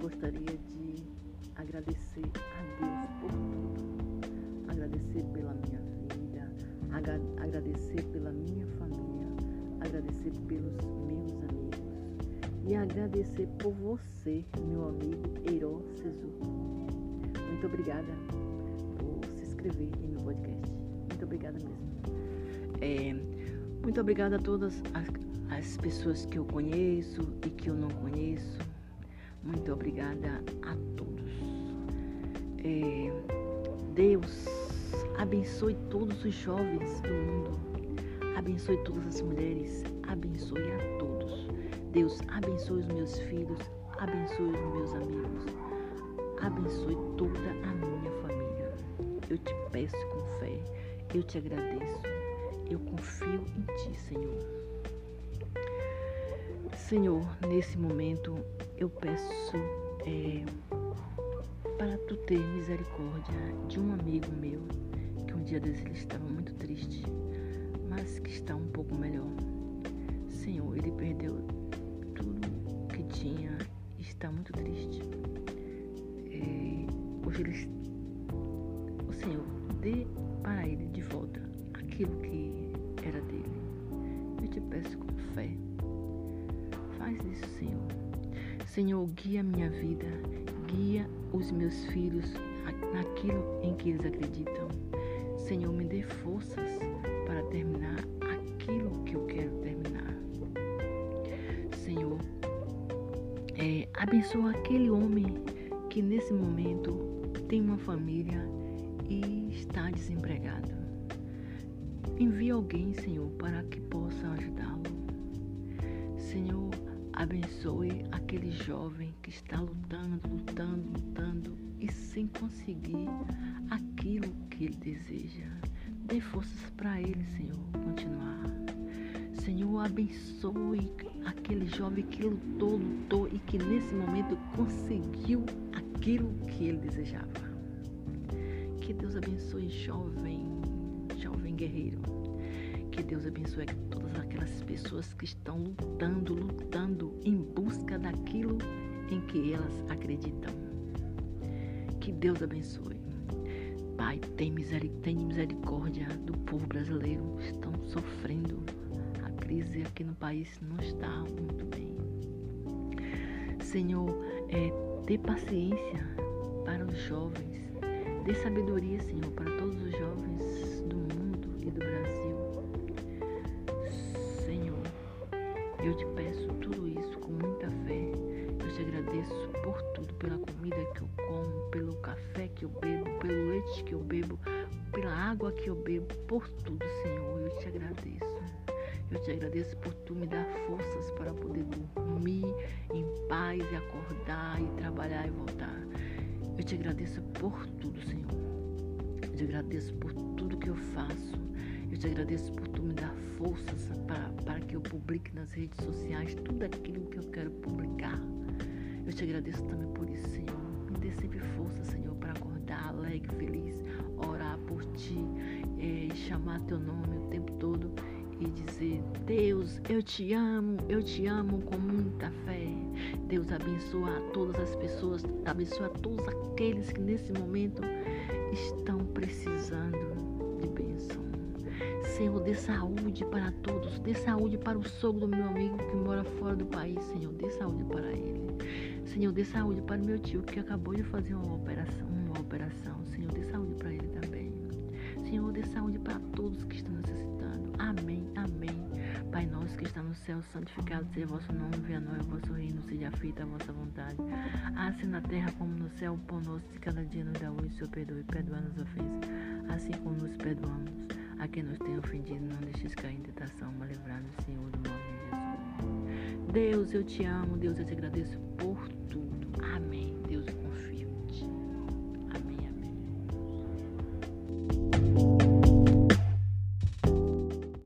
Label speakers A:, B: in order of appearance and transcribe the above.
A: gostaria de agradecer a Deus por tudo. Agradecer pela minha vida, agradecer pela minha família, agradecer pelos meus amigos e agradecer por você, meu amigo Eiro Cesu. Muito obrigada por se inscrever em meu podcast. Muito obrigada mesmo. É, muito obrigada a todas as, as pessoas que eu conheço e que eu não conheço muito obrigada a todos. É, Deus abençoe todos os jovens do mundo. Abençoe todas as mulheres. Abençoe a todos. Deus abençoe os meus filhos. Abençoe os meus amigos. Abençoe toda a minha família. Eu te peço com fé. Eu te agradeço. Eu confio em ti, Senhor. Senhor, nesse momento eu peço é, para tu ter misericórdia de um amigo meu que um dia desse ele estava muito triste, mas que está um pouco melhor. Senhor, ele perdeu tudo que tinha e está muito triste. É, hoje ele, o Senhor, dê para ele de volta aquilo que era dele. Eu te peço com fé. Isso, Senhor. Senhor, guia minha vida guia os meus filhos naquilo em que eles acreditam. Senhor, me dê forças para terminar aquilo que eu quero terminar. Senhor, é, abençoa aquele homem que nesse momento tem uma família e está desempregado. Envie alguém, Senhor, para que possa ajudá-lo. Senhor, Abençoe aquele jovem que está lutando, lutando, lutando e sem conseguir aquilo que ele deseja. Dê forças para ele, Senhor, continuar. Senhor, abençoe aquele jovem que lutou, lutou e que nesse momento conseguiu aquilo que ele desejava. Que Deus abençoe, jovem, jovem guerreiro. Deus abençoe todas aquelas pessoas que estão lutando, lutando em busca daquilo em que elas acreditam. Que Deus abençoe. Pai, tem misericórdia do povo brasileiro. Estão sofrendo. A crise aqui no país não está muito bem. Senhor, é, dê paciência para os jovens. Dê sabedoria, Senhor, para te agradeço por tudo, pela comida que eu como, pelo café que eu bebo, pelo leite que eu bebo, pela água que eu bebo, por tudo, Senhor. Eu te agradeço. Eu te agradeço por tu me dar forças para poder dormir em paz e acordar e trabalhar e voltar. Eu te agradeço por tudo, Senhor. Eu te agradeço por tudo que eu faço. Eu te agradeço por tu me dar forças para, para que eu publique nas redes sociais tudo aquilo que eu quero publicar. Eu te agradeço também por isso, Senhor. Me dê sempre força, Senhor, para acordar alegre, feliz, orar por ti, é, chamar teu nome o tempo todo e dizer: Deus, eu te amo, eu te amo com muita fé. Deus abençoa todas as pessoas, abençoa todos aqueles que nesse momento estão precisando Senhor, dê saúde para todos. Dê saúde para o sogro do meu amigo que mora fora do país, Senhor. Dê saúde para ele. Senhor, dê saúde para meu tio que acabou de fazer uma operação. Uma operação. Senhor, dê saúde para ele também. Senhor, dê saúde para todos que estão necessitando. Amém, amém. Pai nosso que está no céu, santificado seja o vosso nome, venha a nós o vosso reino, seja feita a vossa vontade. Assim na terra como no céu, o pão nosso de cada dia nos dá hoje, Senhor, perdoe, perdoa as ofensas, assim como nos perdoamos a quem nos tem ofendido, não deixes cair em tentação, mas livrar-nos, Senhor, do mal de Jesus. Deus, eu te amo. Deus, eu te agradeço por